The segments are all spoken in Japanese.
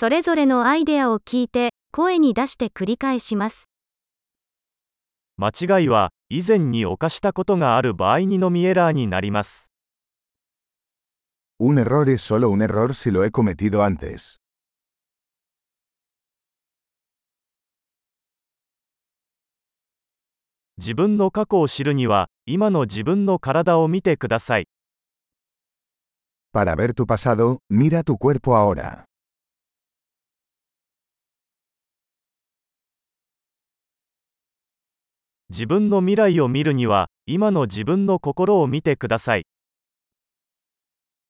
それぞれのアイデアを聞いて、声に出して繰り返します。間違いは以前に犯したことがある場合にのみエラーになります。Un error es solo un error si lo he cometido antes. 自分の過去を知るには、今の自分の体を見てください。Para ver tu pasado, mira tu cuerpo ahora. 自分の未来を見るには、今の自分の心を見てください。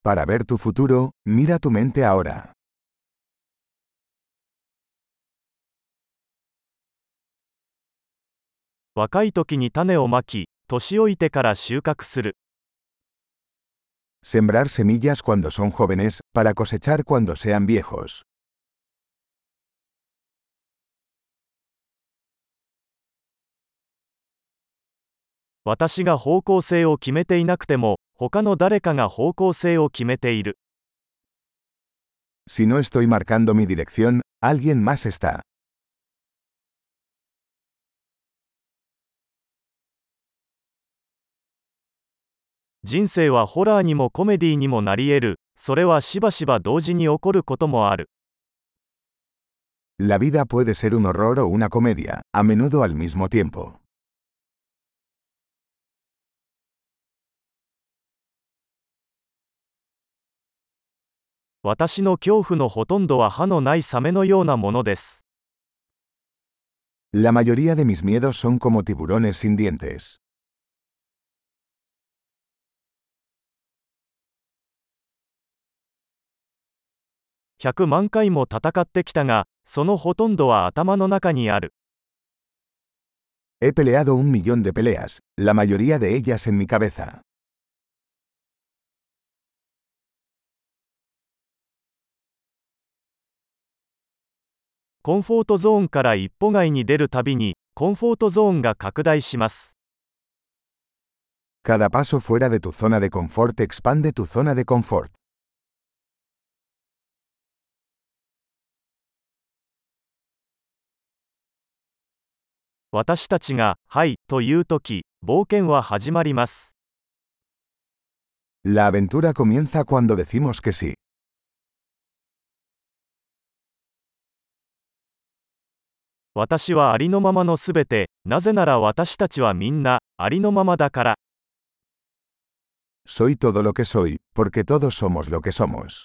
Para ver tu futuro, mira tu mente ahora. 若い時に種をまき、年老いてから収穫する。Sembrar semillas cuando son jóvenes, para cosechar cuando sean viejos. 私が方向性を決めていなくても、他の誰かが方向性を決めている。Si no estoy marcando mi dirección, alguien más está. 人生はホラーにもコメディにもなり得る。それはしばしば同時に起こることもある。La vida puede ser un horror o una comedia, a menudo al mismo tiempo. 私の恐怖のほとんどは歯のないサメのようなものです。La mayoría de mis miedos son como tiburones sin dientes. 100万回も戦ってきたが、そのほとんどは頭の中にある。He peleado un millón de peleas, la mayoría de ellas en mi cabeza. コンフォートゾーンから一歩外に出るたびに、コンフォートゾーンが拡大します。Cada paso fuera de tu zona de confort expande tu zona de confort. 私たちが、はい、と言うとき、冒険は始まります。La aventura comienza cuando decimos que sí. 私はありのままのすべて、なぜなら私たちはみんな、ありのままだから。Soy todo lo que soy, porque todos somos lo que somos.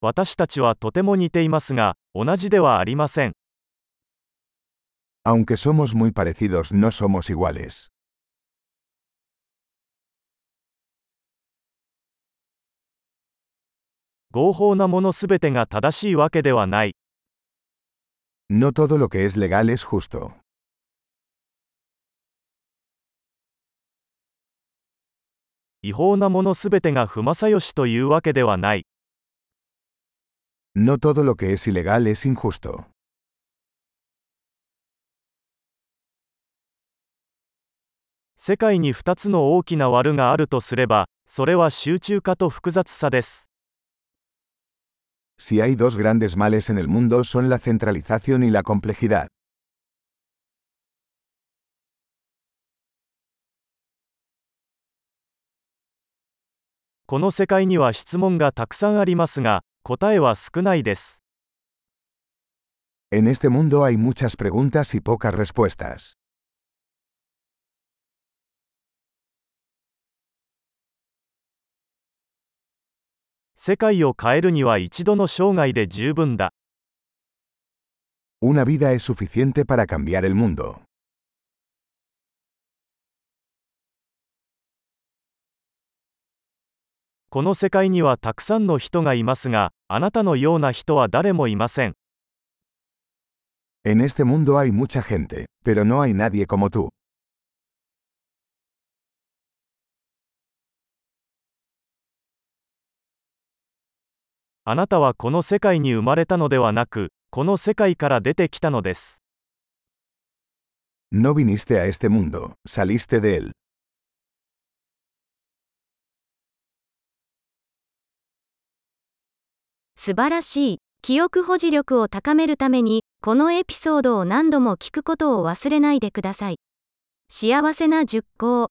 私たちはとても似ていますが、同じではありません。Aunque somos muy parecidos, no somos iguales. 合法なものすべてが正しいわけではない。No todo lo que es legal es justo. 違法なものすべてが不正義というわけではない。No todo lo que es ilegal es injusto. 世界に2つの大きな悪があるとすれば、それは集中化と複雑さです。Si hay dos grandes males en el mundo son la centralización y la complejidad. この世界には質問がたくさんありますが、答えは少ないです。En este mundo hay muchas preguntas y pocas respuestas. 世界を変えるには一度の生涯で十分だ。Una vida es suficiente para cambiar el mundo. この世界にはたくさんの人がいますが、あなたのような人は誰もいません。En este mundo hay mucha gente, pero no hay nadie como tú. あなたはこの世界に生まれたのではなく、この世界から出てきたのです。No viniste a este mundo, saliste de él. 素晴らしい。記憶保持力を高めるために、このエピソードを何度も聞くことを忘れないでください。幸せな熟考。